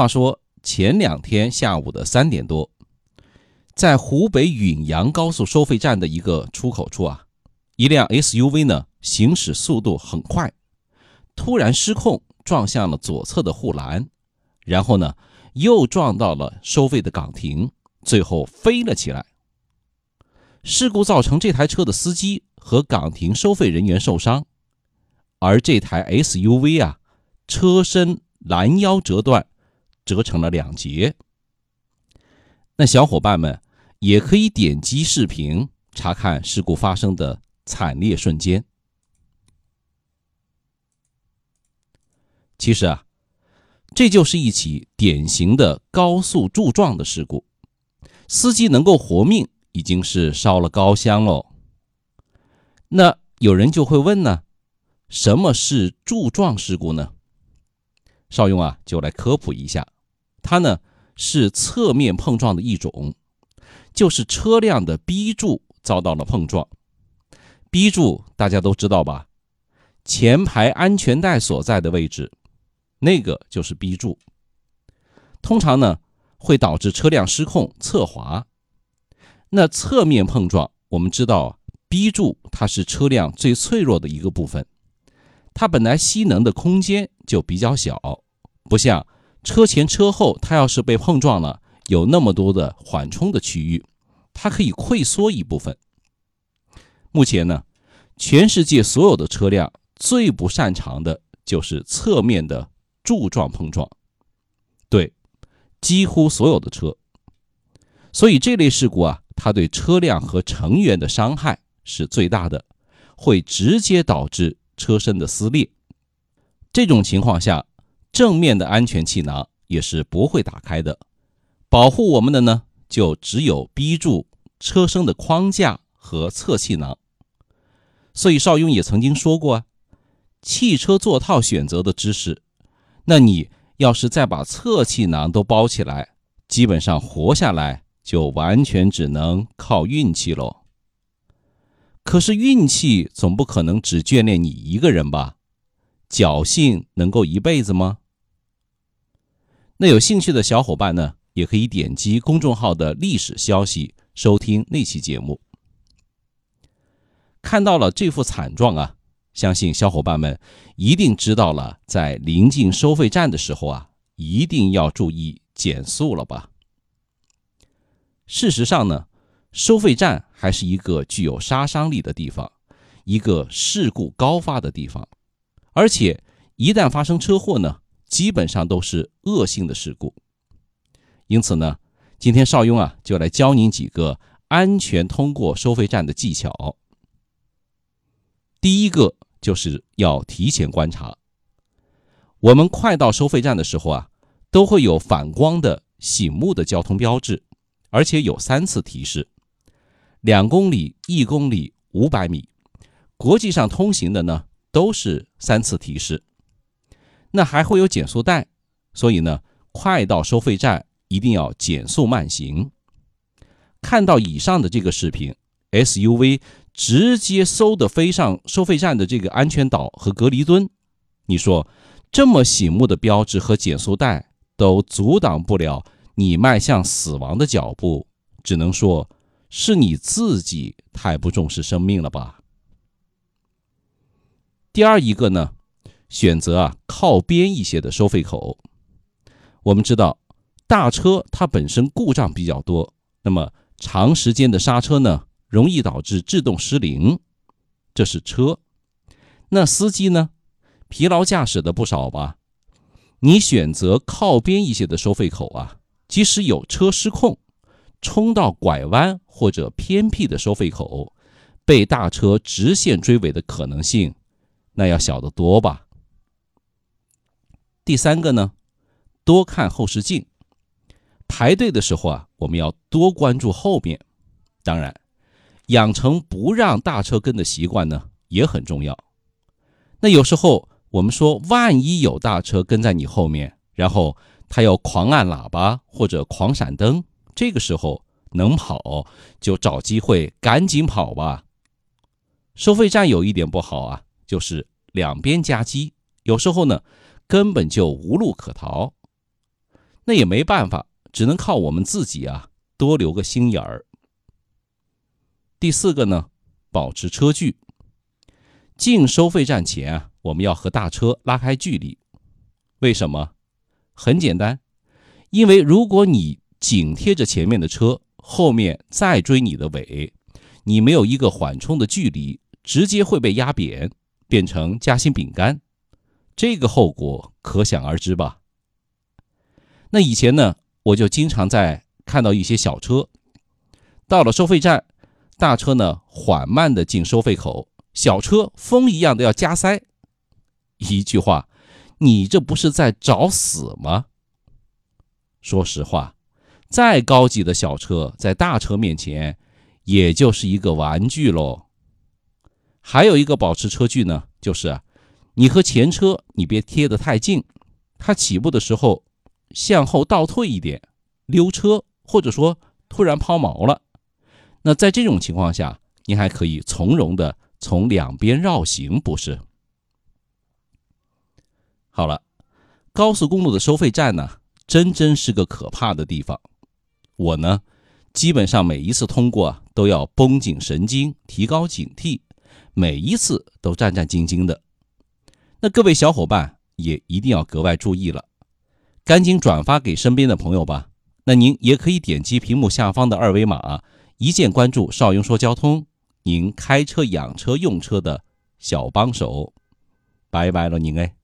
话说前两天下午的三点多，在湖北允阳高速收费站的一个出口处啊，一辆 SUV 呢行驶速度很快，突然失控撞向了左侧的护栏，然后呢又撞到了收费的岗亭，最后飞了起来。事故造成这台车的司机和岗亭收费人员受伤，而这台 SUV 啊，车身拦腰折断。折成了两截。那小伙伴们也可以点击视频查看事故发生的惨烈瞬间。其实啊，这就是一起典型的高速柱撞的事故，司机能够活命已经是烧了高香喽。那有人就会问呢，什么是柱撞事故呢？邵雍啊，就来科普一下，它呢是侧面碰撞的一种，就是车辆的 B 柱遭到了碰撞。B 柱大家都知道吧？前排安全带所在的位置，那个就是 B 柱。通常呢会导致车辆失控侧滑。那侧面碰撞，我们知道 B 柱它是车辆最脆弱的一个部分。它本来吸能的空间就比较小，不像车前车后，它要是被碰撞了，有那么多的缓冲的区域，它可以溃缩一部分。目前呢，全世界所有的车辆最不擅长的就是侧面的柱状碰撞，对，几乎所有的车。所以这类事故啊，它对车辆和成员的伤害是最大的，会直接导致。车身的撕裂，这种情况下，正面的安全气囊也是不会打开的。保护我们的呢，就只有 B 柱车身的框架和侧气囊。所以邵雍也曾经说过啊，汽车座套选择的知识，那你要是再把侧气囊都包起来，基本上活下来就完全只能靠运气喽。可是运气总不可能只眷恋你一个人吧？侥幸能够一辈子吗？那有兴趣的小伙伴呢，也可以点击公众号的历史消息收听那期节目。看到了这副惨状啊，相信小伙伴们一定知道了，在临近收费站的时候啊，一定要注意减速了吧？事实上呢？收费站还是一个具有杀伤力的地方，一个事故高发的地方，而且一旦发生车祸呢，基本上都是恶性的事故。因此呢，今天邵雍啊就来教您几个安全通过收费站的技巧。第一个就是要提前观察。我们快到收费站的时候啊，都会有反光的醒目的交通标志，而且有三次提示。两公里、一公里、五百米，国际上通行的呢都是三次提示。那还会有减速带，所以呢，快到收费站一定要减速慢行。看到以上的这个视频，SUV 直接嗖的飞上收费站的这个安全岛和隔离墩，你说这么醒目的标志和减速带都阻挡不了你迈向死亡的脚步，只能说。是你自己太不重视生命了吧？第二一个呢，选择啊靠边一些的收费口。我们知道，大车它本身故障比较多，那么长时间的刹车呢，容易导致制动失灵，这是车。那司机呢，疲劳驾驶的不少吧？你选择靠边一些的收费口啊，即使有车失控。冲到拐弯或者偏僻的收费口，被大车直线追尾的可能性，那要小得多吧。第三个呢，多看后视镜。排队的时候啊，我们要多关注后面。当然，养成不让大车跟的习惯呢，也很重要。那有时候我们说，万一有大车跟在你后面，然后他要狂按喇叭或者狂闪灯。这个时候能跑就找机会赶紧跑吧。收费站有一点不好啊，就是两边夹击，有时候呢根本就无路可逃。那也没办法，只能靠我们自己啊，多留个心眼儿。第四个呢，保持车距。进收费站前啊，我们要和大车拉开距离。为什么？很简单，因为如果你紧贴着前面的车，后面再追你的尾，你没有一个缓冲的距离，直接会被压扁，变成夹心饼干，这个后果可想而知吧？那以前呢，我就经常在看到一些小车，到了收费站，大车呢缓慢的进收费口。小车风一样的要加塞，一句话，你这不是在找死吗？说实话，再高级的小车在大车面前，也就是一个玩具喽。还有一个保持车距呢，就是你和前车你别贴得太近，它起步的时候向后倒退一点，溜车或者说突然抛锚了，那在这种情况下，你还可以从容的。从两边绕行不是？好了，高速公路的收费站呢，真真是个可怕的地方。我呢，基本上每一次通过都要绷紧神经，提高警惕，每一次都战战兢兢的。那各位小伙伴也一定要格外注意了，赶紧转发给身边的朋友吧。那您也可以点击屏幕下方的二维码，一键关注邵英说交通。您开车、养车、用车的小帮手，拜拜了您哎。